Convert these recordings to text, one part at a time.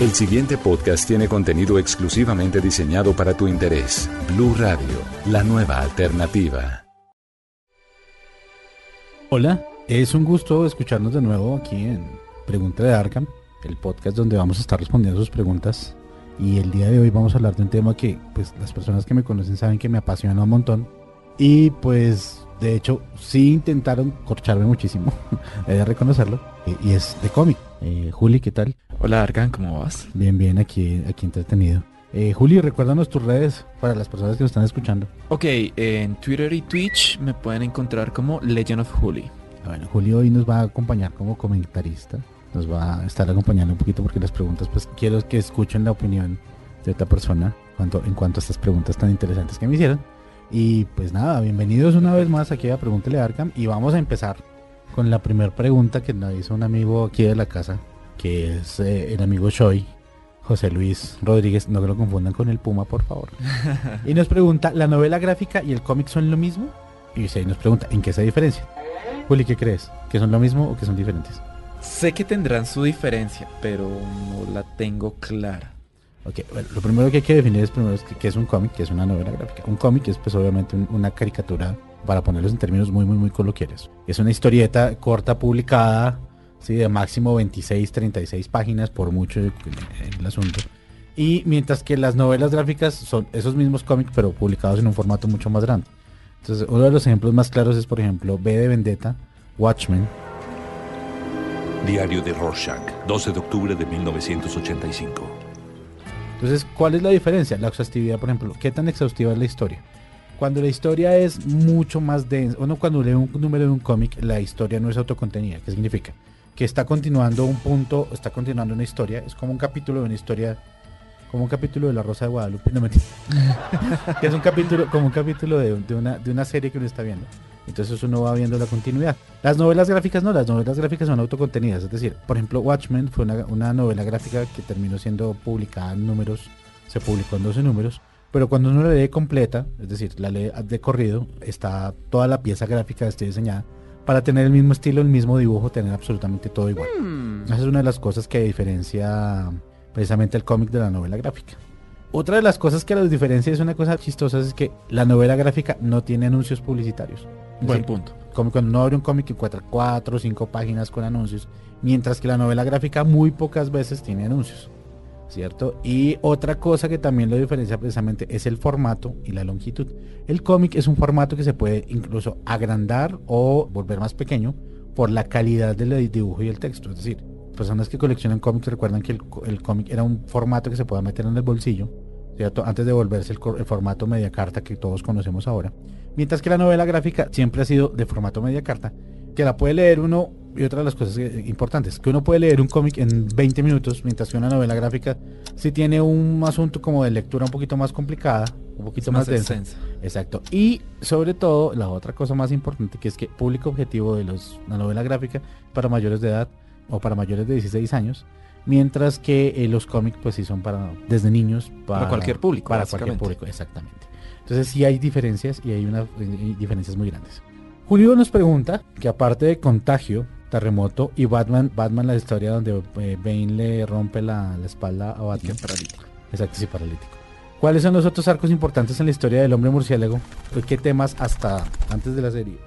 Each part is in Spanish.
El siguiente podcast tiene contenido exclusivamente diseñado para tu interés. Blue Radio, la nueva alternativa. Hola, es un gusto escucharnos de nuevo aquí en Pregunta de Arkham, el podcast donde vamos a estar respondiendo sus preguntas. Y el día de hoy vamos a hablar de un tema que pues las personas que me conocen saben que me apasiona un montón. Y pues de hecho sí intentaron corcharme muchísimo, he de reconocerlo. Y, es de cómic. Eh, Juli, ¿qué tal? Hola Arkan, ¿cómo vas? Bien, bien, aquí, aquí entretenido. Eh, Juli, recuérdanos tus redes para las personas que nos están escuchando. Ok, en Twitter y Twitch me pueden encontrar como Legend of Juli. Bueno, Julio hoy nos va a acompañar como comentarista. Nos va a estar acompañando un poquito porque las preguntas, pues quiero que escuchen la opinión de otra persona cuanto, en cuanto a estas preguntas tan interesantes que me hicieron. Y pues nada, bienvenidos una vez más aquí a Pregúntele a Arkham. Y vamos a empezar con la primera pregunta que nos hizo un amigo aquí de la casa, que es eh, el amigo Choi, José Luis Rodríguez. No que lo confundan con el Puma, por favor. y nos pregunta, ¿la novela gráfica y el cómic son lo mismo? Y se nos pregunta, ¿en qué se diferencian? Juli, ¿qué crees? ¿Que son lo mismo o que son diferentes? Sé que tendrán su diferencia, pero no la tengo clara. Ok, bueno, lo primero que hay que definir es primero que, es un cómic, que es una novela gráfica. Un cómic es pues obviamente un- una caricatura, para ponerlos en términos muy, muy, muy coloquiales. Es una historieta corta publicada, ¿sí? de máximo 26, 36 páginas, por mucho el, el asunto. Y mientras que las novelas gráficas son esos mismos cómics, pero publicados en un formato mucho más grande. Entonces, uno de los ejemplos más claros es, por ejemplo, B de Vendetta, Watchmen, Diario de Rorschach, 12 de octubre de 1985. Entonces, ¿cuál es la diferencia? La exhaustividad, por ejemplo, ¿qué tan exhaustiva es la historia? Cuando la historia es mucho más densa, uno cuando lee un número de un cómic, la historia no es autocontenida. ¿Qué significa? Que está continuando un punto, está continuando una historia, es como un capítulo de una historia, como un capítulo de La Rosa de Guadalupe, no mentira. que es un capítulo, como un capítulo de una, de una serie que uno está viendo. Entonces uno va viendo la continuidad. Las novelas gráficas no, las novelas gráficas son autocontenidas. Es decir, por ejemplo, Watchmen fue una, una novela gráfica que terminó siendo publicada en números, se publicó en 12 números, pero cuando uno la lee completa, es decir, la lee de corrido, está toda la pieza gráfica está diseñada para tener el mismo estilo, el mismo dibujo, tener absolutamente todo igual. Esa es una de las cosas que diferencia precisamente el cómic de la novela gráfica. Otra de las cosas que los diferencia es una cosa chistosa, es que la novela gráfica no tiene anuncios publicitarios. Es Buen decir, punto. como cuando uno abre un cómic encuentra cuatro o cinco páginas con anuncios, mientras que la novela gráfica muy pocas veces tiene anuncios, ¿cierto? Y otra cosa que también lo diferencia precisamente es el formato y la longitud. El cómic es un formato que se puede incluso agrandar o volver más pequeño por la calidad del dibujo y el texto. Es decir, personas que coleccionan cómics recuerdan que el cómic era un formato que se podía meter en el bolsillo, ¿cierto? Antes de volverse el, formato media carta que todos conocemos ahora. Mientras que la novela gráfica siempre ha sido de formato media carta, que la puede leer uno, y otra de las cosas importantes, que uno puede leer un cómic en 20 minutos, mientras que una novela gráfica sí tiene un asunto como de lectura un poquito más complicada, un poquito Es más, más densa. Exacto. Y sobre todo, la otra cosa más importante, que es que público objetivo de los, la novela gráfica para mayores de edad o para mayores de 16 años, mientras que eh, los cómics pues sí son para desde niños Para cualquier público, Para cualquier público, exactamente. Entonces sí hay diferencias y hay unas eh, diferencias muy grandes. Julio nos pregunta que aparte de Contagio, Terremoto y Batman, Batman la historia donde eh, Bane le rompe la, la espalda a Batman. Exacto, sí, paralítico. ¿Cuáles son los otros arcos importantes en la historia del hombre murciélago? ¿Y ¿Qué temas hasta antes de la serie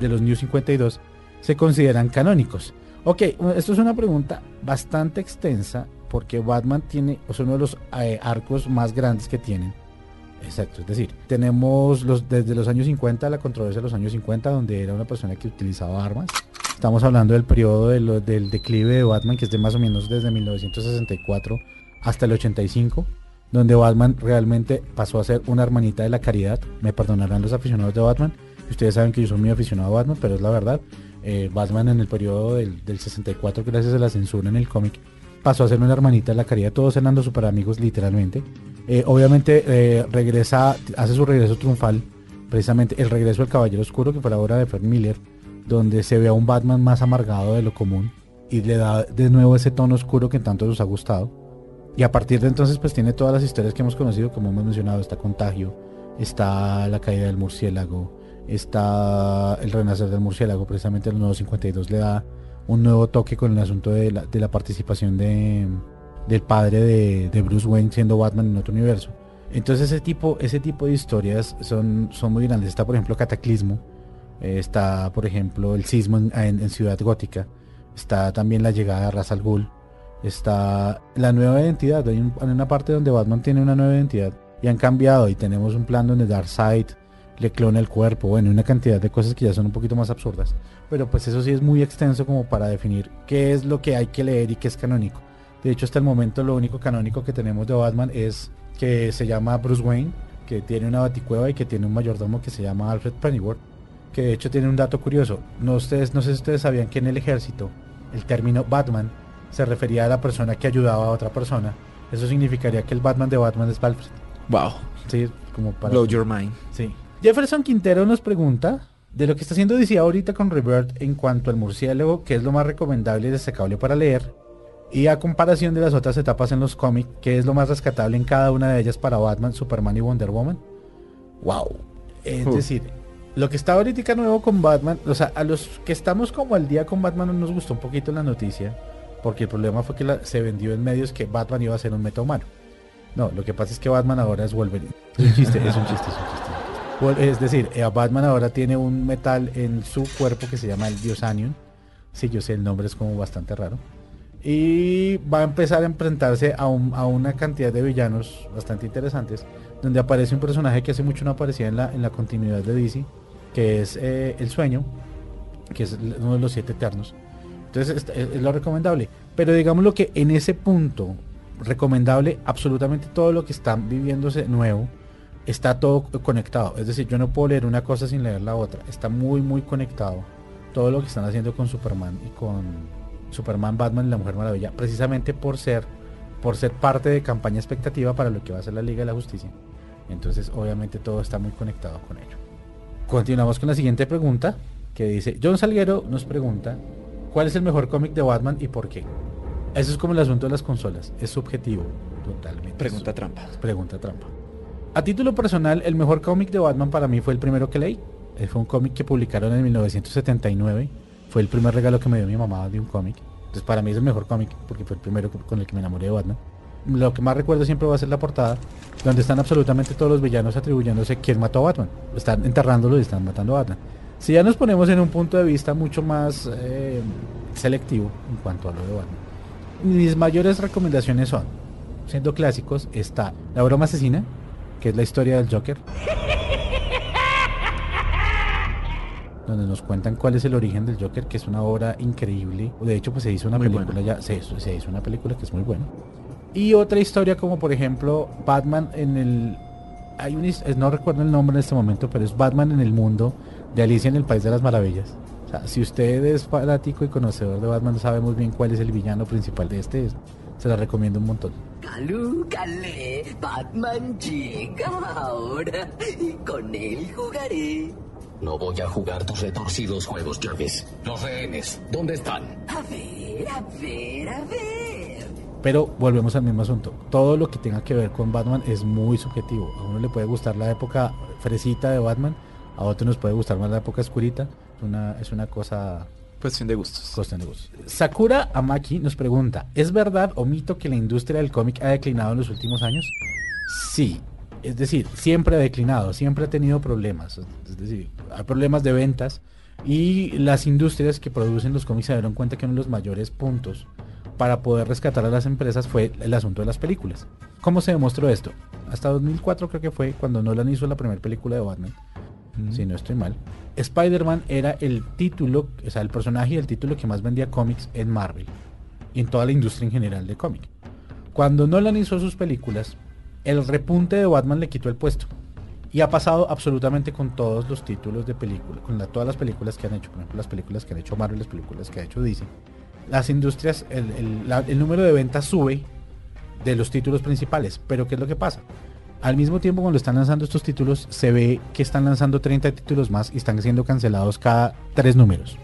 de los New 52 se consideran canónicos? Ok, esto es una pregunta bastante extensa porque Batman tiene, es uno de los eh, arcos más grandes que tienen. Exacto, es decir, tenemos los, desde los años 50, la controversia de los años 50, donde era una persona que utilizaba armas. Estamos hablando del periodo del declive de Batman, que es de más o menos desde 1964 hasta el 85, donde Batman realmente pasó a ser una hermanita de la caridad. Me perdonarán los aficionados de Batman. Ustedes saben que yo soy muy aficionado a Batman, pero es la verdad. Eh, Batman en el periodo del, del 64, gracias a la censura en el cómic, pasó a ser una hermanita de la caridad, todos los super amigos literalmente. Eh, obviamente eh, regresa, hace su regreso triunfal, precisamente el regreso del Caballero Oscuro, que fue la obra de Frank Miller, donde se ve a un Batman más amargado de lo común y le da de nuevo ese tono oscuro que tanto nos ha gustado. Y a partir de entonces pues tiene todas las historias que hemos conocido, como hemos mencionado, está Contagio, está La caída del murciélago, está El renacer del murciélago, precisamente el nuevo 52 le da un nuevo toque con el asunto de la, de la participación de, del padre de, de Bruce Wayne siendo Batman en otro universo. Entonces ese tipo, ese tipo de historias son, son muy grandes. Está por ejemplo Cataclismo, eh, está por ejemplo el sismo en, en- Ciudad Gótica, está también la llegada de Ra's al Ghul, está la nueva identidad. Hay, hay una parte donde Batman tiene una nueva identidad y han cambiado y tenemos un plan donde Darkseid le clona el cuerpo, bueno, una cantidad de cosas que ya son un poquito más absurdas. Pero pues eso sí es muy extenso como para definir qué es lo que hay que leer y qué es canónico. De hecho, hasta el momento lo único canónico que tenemos de Batman es que se llama Bruce Wayne, que tiene una baticueva y que tiene un mayordomo que se llama Alfred Pennyworth, que de hecho tiene un dato curioso. No, ustedes, no sé si ustedes sabían que en el ejército el término Batman se refería a la persona que ayudaba a otra persona. Eso significaría que el Batman de Batman es Alfred. Wow. Sí, como para... Blow your mind. Sí. Jefferson Quintero nos pregunta de lo que está haciendo DC ahorita con Rebirth en cuanto al murciélago, que es lo más recomendable y destacable para leer, y a comparación de las otras etapas en los cómics, que es lo más rescatable en cada una de ellas para Batman, Superman y Wonder Woman. Wow. Es decir, lo que está ahorita nuevo con Batman, o sea, a los que estamos como al día con Batman nos gustó un poquito la noticia, porque el problema fue que la- se vendió en medios que Batman iba a ser un metahumano. No, lo que pasa es que Batman ahora es Wolverine. Es un chiste, es un chiste, es un chiste. Es decir, eh, Batman ahora tiene un metal en su cuerpo que se llama el Diosanium. Sí, yo sé, el nombre es como bastante raro. Y va a empezar a enfrentarse a, un- a una cantidad de villanos bastante interesantes, donde aparece un personaje que hace mucho no aparecía en la, en la continuidad de DC, que es eh, El Sueño, que es uno de los siete eternos. Entonces es, es- lo recomendable. Pero digamos lo que en ese punto, recomendable, absolutamente todo lo que está viviéndose nuevo, está todo conectado. Es decir, yo no puedo leer una cosa sin leer la otra. Está muy, muy conectado. Todo lo que están haciendo con Superman y con Superman, Batman y la Mujer Maravilla, precisamente por ser, por ser parte de campaña expectativa para lo que va a ser la Liga de la Justicia. Entonces, obviamente todo está muy conectado con ello. Continuamos con la siguiente pregunta, que dice, John Salguero nos pregunta, ¿cuál es el mejor cómic de Batman y por qué? Eso es como el asunto de las consolas, es subjetivo, totalmente. Pregunta trampa. Pregunta trampa. A título personal, el mejor cómic de Batman para mí fue el primero que leí. Eh, Fue un cómic que publicaron en 1979. Fue el primer regalo que me dio mi mamá de un cómic. Entonces para mí es el mejor cómic porque fue el primero con- el que me enamoré de Batman. Lo que más recuerdo siempre va a ser la portada, donde están absolutamente todos los villanos atribuyéndose quién mató a Batman. Están enterrándolo y están matando a Batman. Si ya nos ponemos en un punto de vista mucho más eh, selectivo en cuanto a lo de Batman. Mis mayores recomendaciones son, siendo clásicos, está La broma asesina, que es la historia del Joker. Donde nos cuentan cuál es el origen del Joker, que es una obra increíble. De hecho, pues se hizo una Muy película buena. ya, se, se hizo una película que es muy buena. Y otra historia como por ejemplo Batman en el... Hay un, no recuerdo el nombre en este momento, pero es Batman en el mundo de Alicia en el País de las Maravillas. O sea, si usted es fanático y conocedor de Batman, sabe muy bien cuál es el villano principal de este. Se la recomiendo un montón. Calú, calé, Batman llega ahora y con él jugaré. No voy a jugar tus retorcidos juegos, Jervis. Los rehenes, ¿dónde están? A ver, a ver, a ver. Pero volvemos al mismo asunto. Todo lo que tenga que ver con Batman es muy subjetivo. A uno le puede gustar la época fresita de Batman, a otro nos puede gustar más la época oscurita. Es una, es una cosa Cuestión de gustos. cuestión de gustos. Sakura Amaki nos pregunta, ¿es verdad o mito que la industria del cómic ha declinado en los últimos años? Sí. Es decir, siempre ha declinado, siempre ha tenido problemas. Es decir, hay problemas de ventas y las industrias que producen los cómics se dieron cuenta que uno de los mayores puntos para poder rescatar a las empresas fue el asunto de las películas. ¿Cómo se demostró esto? Hasta 2004 creo que fue cuando Nolan hizo la primera película de Batman. Si no estoy mal. Spider-Man era el título, o sea, el personaje y el título que más vendía cómics en Marvel. Y en toda la industria en general de cómic. Cuando Nolan hizo sus películas, el repunte de Batman le quitó el puesto. Y ha pasado absolutamente con todos los títulos de película, con todas las películas que han hecho, por ejemplo, las películas que han hecho Marvel, las películas que ha hecho DC. las industrias, el, el número de ventas sube de los títulos principales. Pero ¿qué es lo que pasa? Al mismo tiempo cuando están lanzando estos títulos, se ve que están lanzando 30 títulos más y están siendo cancelados cada tres números.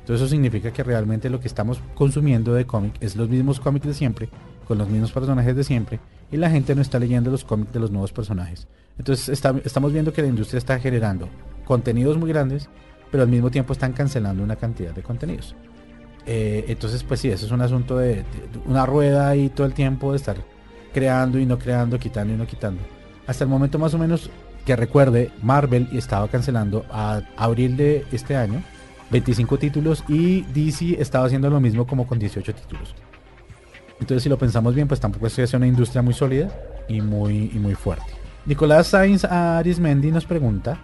Entonces eso significa que realmente lo que estamos consumiendo de cómic es los mismos cómics de siempre, con los mismos personajes de siempre, y la gente no está leyendo los cómics de los nuevos personajes. Entonces estamos viendo que la industria está generando contenidos muy grandes, pero al mismo tiempo están cancelando una cantidad de contenidos. Eh, entonces, pues sí, eso es un asunto de, de- de una rueda ahí todo el tiempo de estar creando y no creando, quitando y no quitando. Hasta el momento más o menos que recuerde, Marvel estaba cancelando a abril de este año 25 títulos y DC estaba haciendo lo mismo como con 18 títulos. Entonces, si lo pensamos bien, pues tampoco es una industria muy sólida y muy, y muy fuerte. Nicolás Sainz Arismendi nos pregunta,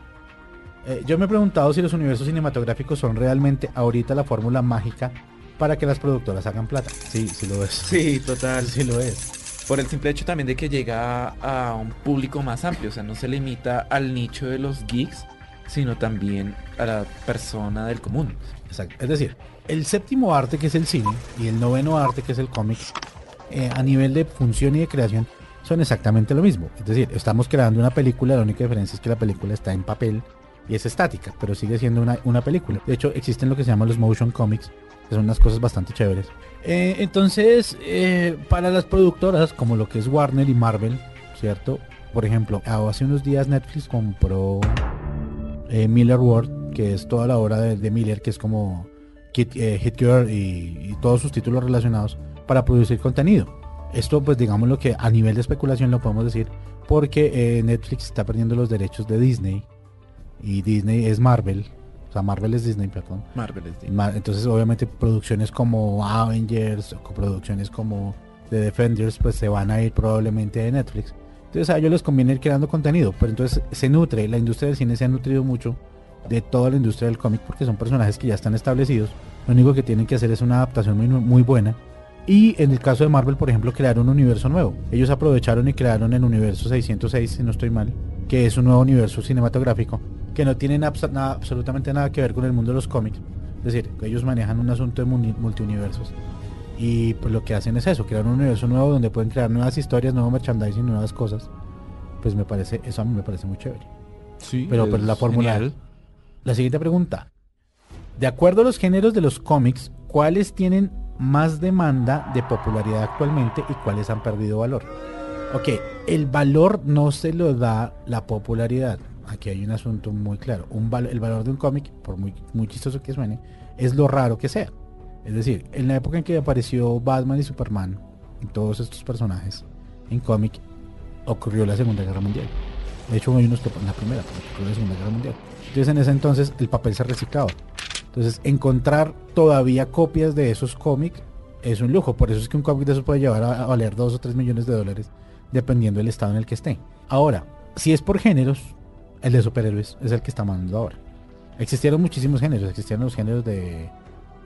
eh, yo me he preguntado si los universos cinematográficos son realmente ahorita la fórmula mágica para que las productoras hagan plata. Sí, sí lo es. Sí, total. Sí lo es. Por el simple hecho también de que llega a un público más amplio, o sea, no se limita al nicho de los geeks, sino también a la persona del común. Exacto. Es decir, el séptimo arte que es el cine y el noveno arte que es el cómic, eh, a nivel de función y de creación, son exactamente lo mismo. Es decir, estamos creando una película, la única diferencia es que la película está en papel y es estática, pero sigue siendo una, una película. De hecho, existen lo que se llaman los motion comics, son unas cosas bastante chéveres. Eh, entonces, eh, para las productoras, como lo que es Warner y Marvel, ¿cierto? Por ejemplo, hace unos días Netflix compró eh, Miller World, que es toda la obra de, Miller, que es como Hit, Hit y, y todos sus títulos relacionados para producir contenido. Esto, pues digamos lo que a nivel de especulación lo podemos decir, porque Netflix está perdiendo los derechos de Disney y Disney es Marvel, sea, Marvel es Disney, perdón. Marvel es Disney. Entonces, obviamente, producciones como Avengers, o producciones como The Defenders, pues se van a ir probablemente de Netflix. Entonces, a ellos les conviene ir creando contenido, pero entonces se nutre, la industria del cine se ha nutrido mucho de toda la industria del cómic porque son personajes que ya están establecidos. Lo único que tienen que hacer es una adaptación muy, muy buena. Y en el caso de Marvel, por ejemplo, crearon un universo nuevo. Ellos aprovecharon y crearon el universo 606, si no estoy mal, que es un nuevo universo cinematográfico que no tiene abs- nada- absolutamente nada que ver con el mundo de los cómics. Es decir, que ellos manejan un asunto de multiuniversos. Y pues lo que hacen es eso, crear un universo nuevo donde pueden crear nuevas historias, nuevo merchandising, nuevas cosas. Pues me parece, eso a mí me parece muy chévere. Sí, Pero es pues la fórmula. La siguiente pregunta. De acuerdo a los géneros de los cómics, ¿cuáles tienen más demanda de popularidad actualmente y cuáles han perdido valor? Ok, el valor no se lo da la popularidad. Aquí hay un asunto muy claro. Un el valor de un cómic, por muy, muy chistoso que suene, es lo raro que sea. Es decir, en la época en que apareció Batman y Superman, y todos estos personajes en cómic, ocurrió la Segunda Guerra Mundial. De hecho, hay unos que en la primera, pero ocurrió la Segunda Guerra Mundial. Entonces, en ese entonces, el papel se reciclaba. Entonces, encontrar todavía copias de esos cómics es un lujo. Por eso es que un cómic de esos puede llevar a, a valer 2 o 3 millones de dólares, dependiendo del estado en el que esté. Ahora, si es por géneros, el de superhéroes es el que está mandando ahora. Existieron muchísimos géneros. Existieron los géneros de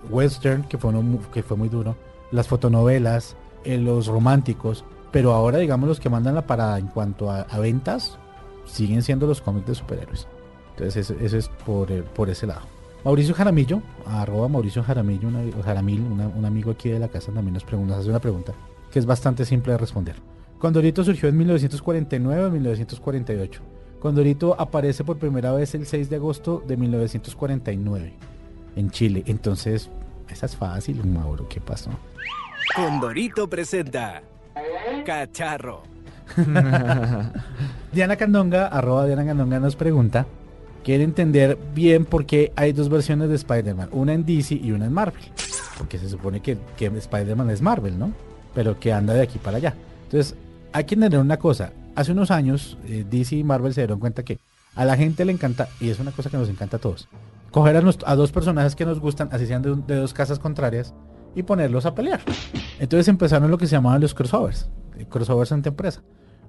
western, que fue, que fue muy duro. Las fotonovelas, eh, los románticos. Pero ahora, digamos, los que mandan la parada en cuanto a, ventas, siguen siendo los cómics de superhéroes. Entonces, eso, es por, eh, por ese lado. Mauricio Jaramillo, arroba Mauricio Jaramillo, Jaramil, un amigo aquí de la casa también nos pregunta, hace una pregunta que es bastante simple de responder. Condorito surgió en 1949 o 1948. Condorito aparece por primera vez el 6 de agosto de 1949 en Chile. Entonces, esa es fácil, Mauro, ¿qué pasó? Condorito presenta Cacharro. Diana Candonga, arroba Diana Candonga nos pregunta, quiere entender bien por qué hay dos versiones de Spider-Man, una en DC y una en Marvel. Porque se supone que, que Spider-Man es Marvel, ¿no? Pero que anda de aquí para allá. Entonces, hay que entender una cosa. Hace unos años, eh, DC y Marvel se dieron cuenta que a la gente le encanta, y es una cosa que nos encanta a todos, coger a, dos personajes que nos gustan, así sean de dos casas contrarias, y ponerlos a pelear. Entonces empezaron lo que se llamaban los crossovers, eh, crossovers entre empresa.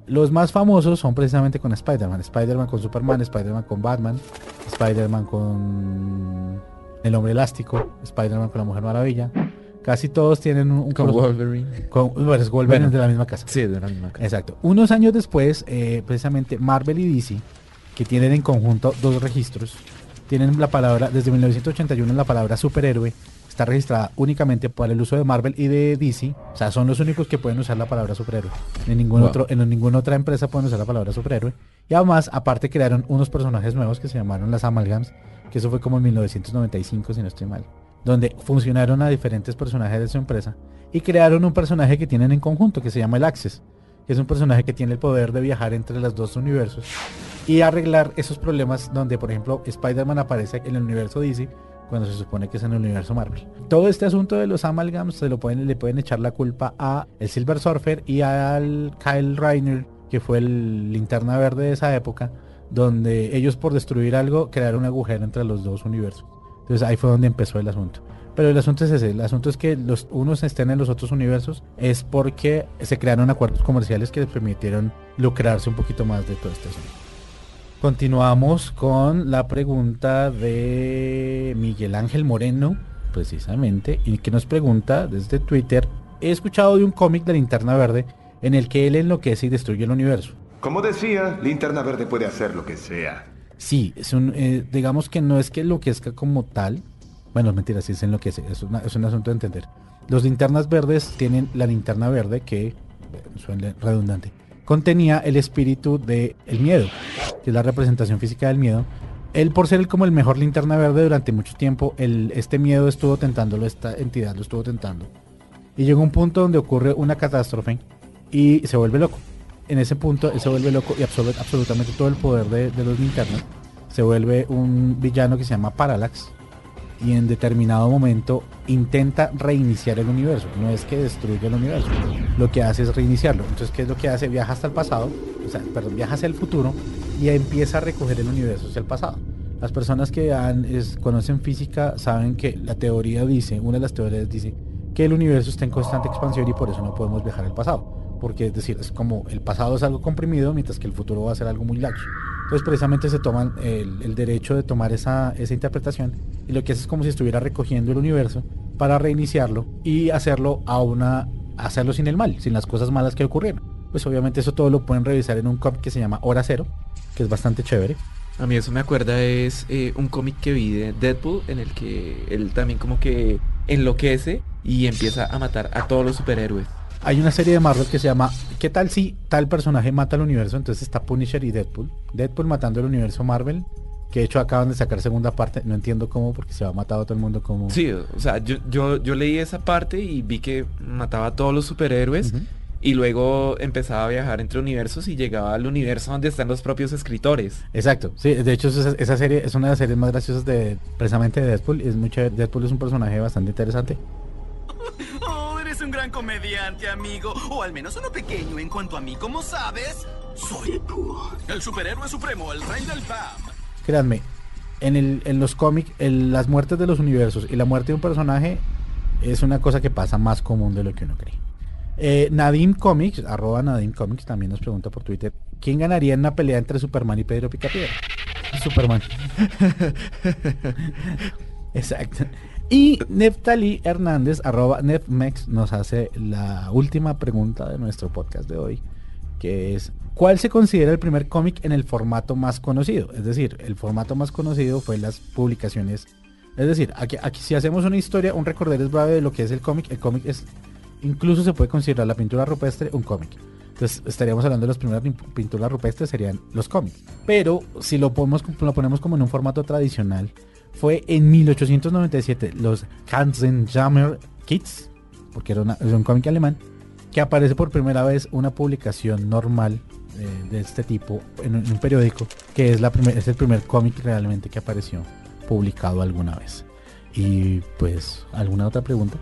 Los más famosos son precisamente con Spider-Man. Spider-Man con Superman, Spider-Man con Batman, Spider-Man con el Hombre Elástico, Spider-Man con la Mujer Maravilla. Casi todos tienen un, un Con Wolverine. con- bueno, es Wolverine Bueno. de la misma casa. Sí, de la misma casa. Exacto. Unos años después, eh, precisamente Marvel y DC, que tienen en conjunto dos registros, tienen la palabra, desde 1981 la palabra superhéroe está registrada únicamente para el uso de Marvel y de DC. O sea, son los únicos que pueden usar la palabra superhéroe. En ningún Wow. otro, en ninguna otra empresa pueden usar la palabra superhéroe. Y además, aparte crearon unos personajes nuevos que se llamaron las Amalgams, que eso fue como en 1995, si no estoy mal, donde funcionaron a diferentes personajes de su empresa y crearon un personaje que tienen en conjunto, que se llama el Access, que es un personaje que tiene el poder de viajar entre los dos universos y arreglar esos problemas donde, por ejemplo, Spider-Man aparece en el universo DC cuando se supone que es en el universo Marvel. Todo este asunto de los amalgams se lo pueden, le pueden echar la culpa a el Silver Surfer y al Kyle Reiner, que fue el linterna verde de esa época, donde ellos por destruir algo crearon un agujero entre los dos universos. Entonces ahí fue donde empezó el asunto. Pero el asunto es ese, el asunto es que los unos estén en los otros universos es porque se crearon acuerdos comerciales que les permitieron lucrarse un poquito más de todo este asunto. Continuamos con la pregunta de Miguel Ángel Moreno, precisamente, y que nos pregunta desde Twitter, he escuchado de un cómic de Linterna Verde en el que él enloquece y destruye el universo. Como decía, Linterna Verde puede hacer lo que sea. Sí, eh, digamos que no es que enloquezca como tal. Bueno, mentira, sí es enloquece, es, es un asunto de entender. Los linternas verdes tienen la linterna verde que, eh, suena redundante, contenía el espíritu del el miedo, que es la representación física del miedo. Él por ser como el mejor linterna verde durante mucho tiempo, el, este miedo estuvo tentándolo, esta entidad lo estuvo tentando. Y llegó un punto donde ocurre una catástrofe y se vuelve loco. En ese punto se vuelve loco y absorbe absolutamente todo el poder de, de los linternas. Se vuelve un villano que se llama Parallax. Y en determinado momento intenta reiniciar el universo. No es que destruya el universo. Lo que hace es reiniciarlo. Entonces, ¿qué es lo que hace? Viaja hasta el pasado. O sea, perdón, viaja hacia el futuro y empieza a recoger el universo hacia el pasado. Las personas que han- es- conocen física saben que la teoría dice, una de las teorías dice que el universo está en constante expansión y por eso no podemos viajar al pasado. Porque es decir, es como el pasado es algo comprimido mientras que el futuro va a ser algo muy laxo. Entonces precisamente se toman el, derecho de tomar esa, esa interpretación y lo que hace es como si estuviera recogiendo el universo para reiniciarlo y hacerlo a una hacerlo sin el mal, sin las cosas malas que ocurrieron. Pues obviamente eso todo lo pueden revisar en un cómic que se llama Hora Cero, que es bastante chévere. A mí eso me acuerda es eh, un cómic que vi de Deadpool en el que él también como que enloquece y empieza a matar a todos los superhéroes. Hay una serie de Marvel que se llama ¿Qué tal si tal personaje mata al universo? Entonces está Punisher y Deadpool. Deadpool matando el universo Marvel, que de hecho acaban de sacar segunda parte. No entiendo cómo, porque se va a matar a todo el mundo como... Sí, o sea, yo, yo, yo leí esa parte y vi que mataba a todos los superhéroes y luego empezaba a viajar entre universos y llegaba al universo donde están los propios escritores. Exacto, sí, de hecho esa, esa serie es una de las series más graciosas de precisamente de Deadpool. Es mucho, Deadpool es un personaje bastante interesante. Eres un gran comediante, amigo. O al menos uno pequeño en cuanto a mí, ¿cómo sabes? Soy el superhéroe supremo, el rey del PAM. Créanme, en, el, en los cómics, el- las muertes de los universos y la muerte de un personaje es una cosa que pasa más común de lo que uno cree. Eh, Nadim Comics, arroba Nadim Comics, también nos pregunta por Twitter, ¿quién ganaría en una pelea entre Superman y Pedro Picapiedra? Superman. Exacto. Y Neftali Hernández, arroba Nefmex, nos hace la última pregunta de nuestro podcast de hoy, que es, ¿cuál se considera el primer cómic en el formato más conocido? Es decir, el formato más conocido fue las publicaciones. Es decir, aquí, si hacemos una historia, un recorder es breve de lo que es el cómic, el cómic es, incluso se puede considerar la pintura rupestre un cómic. Entonces estaríamos hablando de las primeras pin- pinturas rupestres serían los cómics. Pero si lo, ponemos, lo ponemos como en un formato tradicional, fue en 1897 los Katzenjammer Kids, porque era, una- era un cómic alemán, que aparece por primera vez una publicación normal eh, de este tipo en un, en un periódico, que es, la primer- es el primer cómic realmente que apareció publicado alguna vez. Y pues, ¿alguna otra pregunta?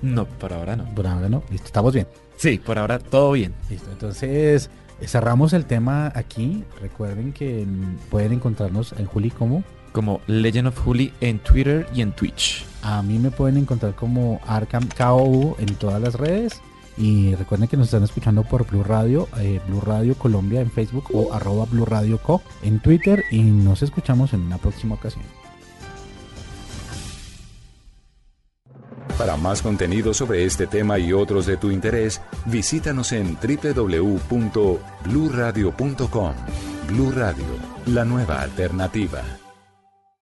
No, por ahora no. Por ahora no. Listo, estamos bien. Sí, por ahora todo bien. Listo, entonces eh, cerramos el tema aquí. Recuerden que pueden encontrarnos en Juli como Como Legend of Juli en Twitter y en Twitch. a mí me pueden encontrar como Arkham KOU en todas las redes. Y recuerden que nos están escuchando por Blue Radio, eh, Blue Radio Colombia en Facebook o arroba Blue Radio Co en Twitter. Y nos escuchamos en una próxima ocasión. Para más contenido sobre este tema y otros de tu interés, visítanos en www.bluradio.com. Blu Radio, la nueva alternativa.